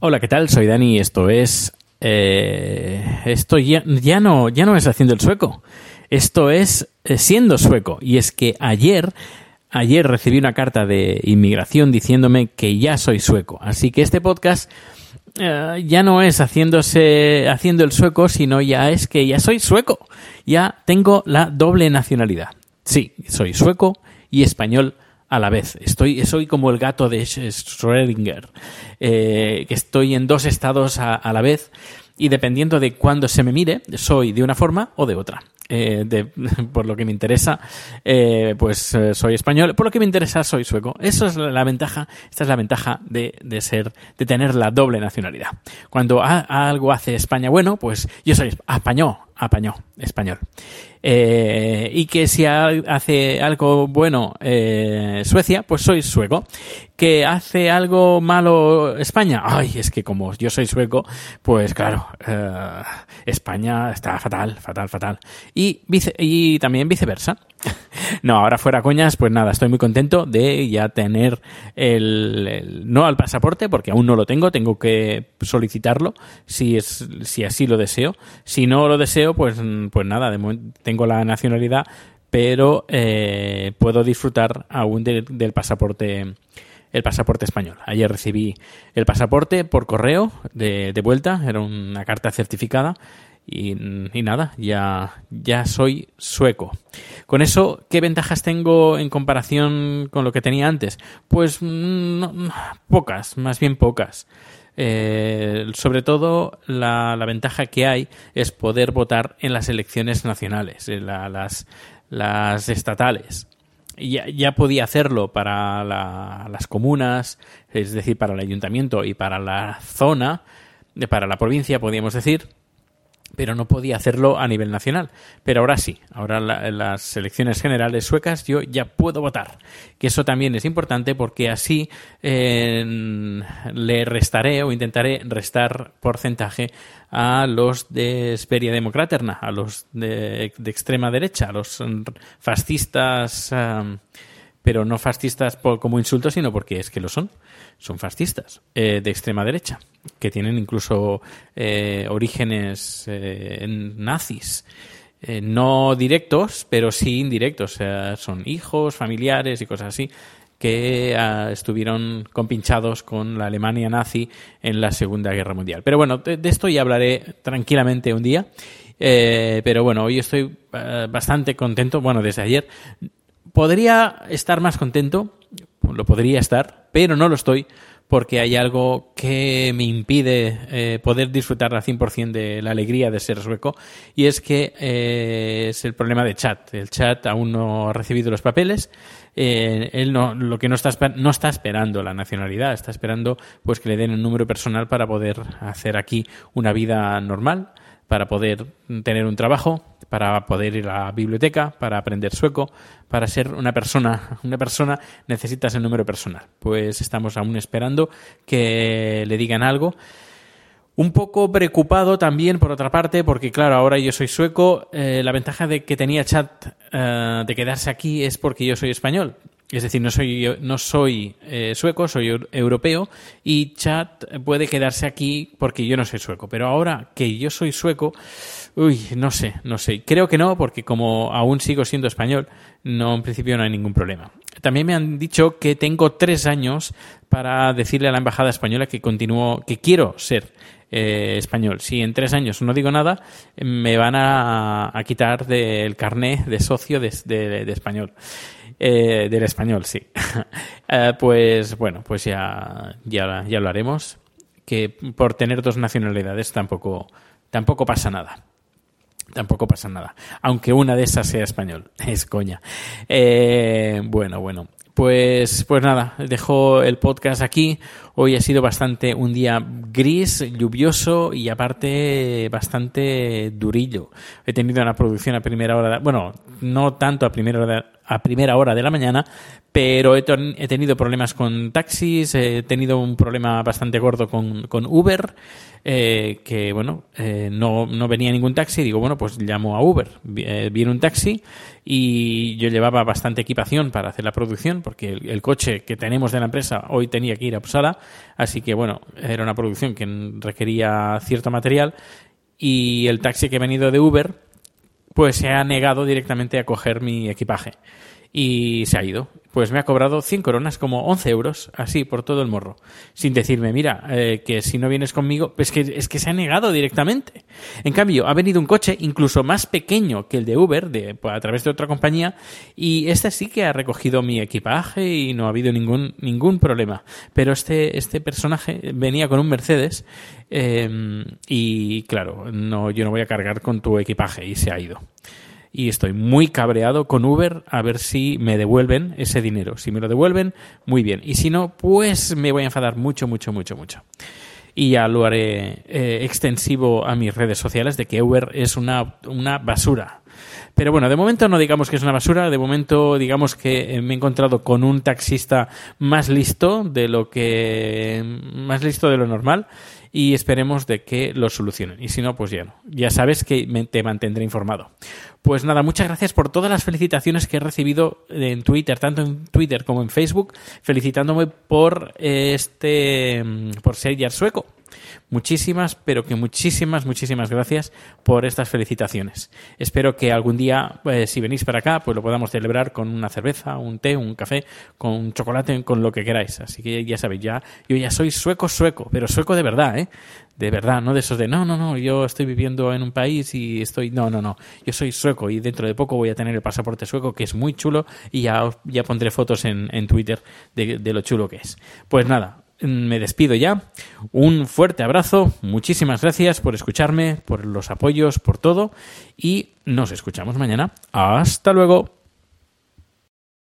Hola, ¿qué tal? Soy Dani y esto es... eh, esto ya, ya, no, ya no es haciendo el sueco. Esto es eh, siendo sueco. Y es que ayer, ayer recibí una carta de inmigración diciéndome que ya soy sueco. Así que este podcast eh, ya no es haciéndose, haciendo el sueco, sino ya es que ya soy sueco. Ya tengo la doble nacionalidad. Sí, soy sueco y español a la vez. Estoy, soy como el gato de Sch- Schrödinger, eh, que estoy en dos estados a la vez y dependiendo de cuándo se me mire, soy de una forma o de otra. Eh, de- por lo que me interesa, eh, pues eh, soy español. Por lo que me interesa, soy sueco. Eso es la, ventaja. Esta es la ventaja de, de ser, de tener la doble nacionalidad. Cuando algo hace España bueno, pues yo soy español, apañó, español. Eh, y que si ha- hace algo bueno eh, Suecia, pues soy sueco. Que hace algo malo España, ay, es que como yo soy sueco, pues claro, eh, España está fatal, fatal, fatal. Y, vice- y también viceversa. No, ahora fuera coñas, pues nada, estoy muy contento de ya tener el, el- no al pasaporte, porque aún no lo tengo, tengo que solicitarlo si es si así lo deseo. Si no lo deseo, pues mm, pues nada, tengo la nacionalidad, pero eh, puedo disfrutar aún de- del pasaporte el pasaporte español. Ayer recibí el pasaporte por correo de, de vuelta, era una carta certificada y, nada, ya, ya soy sueco. Con eso, ¿qué ventajas tengo en comparación con lo que tenía antes? Pues mm, no, pocas, más bien pocas. Eh, sobre todo, la, la ventaja que hay es poder votar en las elecciones nacionales, en la- las, las estatales. Ya, ya podía hacerlo para la- las comunas, es decir, para el ayuntamiento y para la zona, para la provincia, podríamos decir, pero no podía hacerlo a nivel nacional. Pero ahora sí, ahora las elecciones generales suecas yo ya puedo votar. Que eso también es importante porque así le restaré o intentaré restar porcentaje a los de Esperia Democraterna, a los de, extrema derecha, a los fascistas. Pero no fascistas como insulto, sino porque es que lo son. Son fascistas eh, de extrema derecha, que tienen incluso eh, orígenes eh, nazis. Eh, no directos, pero sí indirectos. O sea, son hijos, familiares y cosas así que ah, estuvieron compinchados con la Alemania nazi en la Segunda Guerra Mundial. Pero bueno, de, esto ya hablaré tranquilamente un día. Eh, pero bueno, hoy estoy eh, bastante contento. Bueno, desde ayer podría estar más contento, lo podría estar, pero no lo estoy porque hay algo que me impide eh, poder disfrutar al 100% de la alegría de ser sueco y es que eh, es el problema de chat. El chat aún no ha recibido los papeles. Eh, él no, lo que no está, no está esperando la nacionalidad, está esperando pues que le den un número personal para poder hacer aquí una vida normal para poder tener un trabajo, para poder ir a la biblioteca, para aprender sueco, para ser una persona. Una persona necesitas el número personal. Pues estamos aún esperando que le digan algo. Un poco preocupado también, por otra parte, porque claro, ahora yo soy sueco. eh, la ventaja de que tenía chat eh, de quedarse aquí es porque yo soy español. Es decir, no soy, no soy eh, sueco, soy eu- europeo y Chat puede quedarse aquí porque yo no soy sueco. Pero ahora que yo soy sueco, uy, no sé, no sé. Creo que no, porque como aún sigo siendo español, no, en principio no hay ningún problema. También me han dicho que tengo tres años para decirle a la embajada española que continúo, que quiero ser eh, español. Si en tres años no digo nada, me van a, quitar del carné de socio de español. Eh, del español, sí. Eh, pues bueno, pues ya, ya, ya lo haremos. Que por tener dos nacionalidades tampoco, tampoco pasa nada. Tampoco pasa nada. Aunque una de esas sea español. Es coña. Eh, bueno, bueno. Pues, pues nada, dejo el podcast aquí. Hoy ha sido bastante un día gris, lluvioso y aparte bastante durillo. He tenido una producción a primera hora, de- bueno, no tanto a primera hora, a primera hora de la mañana, pero he, he tenido problemas con taxis, he tenido un problema bastante gordo con, con Uber, eh, que bueno, eh, no, no venía ningún taxi, digo, bueno, pues llamo a Uber. Eh, viene un taxi y yo llevaba bastante equipación para hacer la producción, porque el, el coche que tenemos de la empresa hoy tenía que ir a Uppsala, así que bueno, era una producción que requería cierto material y el taxi que he venido de Uber pues se ha negado directamente a coger mi equipaje y se ha ido. Pues me ha cobrado 100 coronas, como 11 euros, así por todo el morro, sin decirme, mira, eh, que si no vienes conmigo, pues que, es que se ha negado directamente. En cambio, ha venido un coche incluso más pequeño que el de Uber, de, pues, a través de otra compañía, y este sí que ha recogido mi equipaje y no ha habido ningún, ningún problema. Pero este, este personaje venía con un Mercedes eh, y claro, no, yo no voy a cargar con tu equipaje y se ha ido y estoy muy cabreado con Uber a ver si me devuelven ese dinero. Si me lo devuelven, muy bien. Y si no, pues me voy a enfadar mucho, mucho, mucho, mucho. Y ya lo haré eh, extensivo a mis redes sociales de que Uber es una, una basura. Pero bueno, de momento no digamos que es una basura, de momento digamos que eh, me he encontrado con un taxista más listo de lo que más listo de lo normal y esperemos de que lo solucionen. Y si no, pues ya no. Ya sabes que te mantendré informado. Pues nada, muchas gracias por todas las felicitaciones que he recibido en Twitter, tanto en Twitter como en Facebook, felicitándome por este mm, por ser ya sueco. Muchísimas, pero que muchísimas, muchísimas gracias por estas felicitaciones. Espero que algún día, eh, si venís para acá, pues lo podamos celebrar con una cerveza, un té, un café, con un chocolate, con lo que queráis. Así que ya sabéis, ya, yo ya soy sueco, sueco, pero sueco de verdad, ¿eh? De verdad, no de esos de, no, no, no, yo estoy viviendo en un país y estoy, no, no, no, yo soy sueco y dentro de poco voy a tener el pasaporte sueco, que es muy chulo, y ya, ya pondré fotos en, en Twitter de lo chulo que es. Pues nada, me despido ya. Un fuerte abrazo, muchísimas gracias por escucharme, por los apoyos, por todo y nos escuchamos mañana. Hasta luego.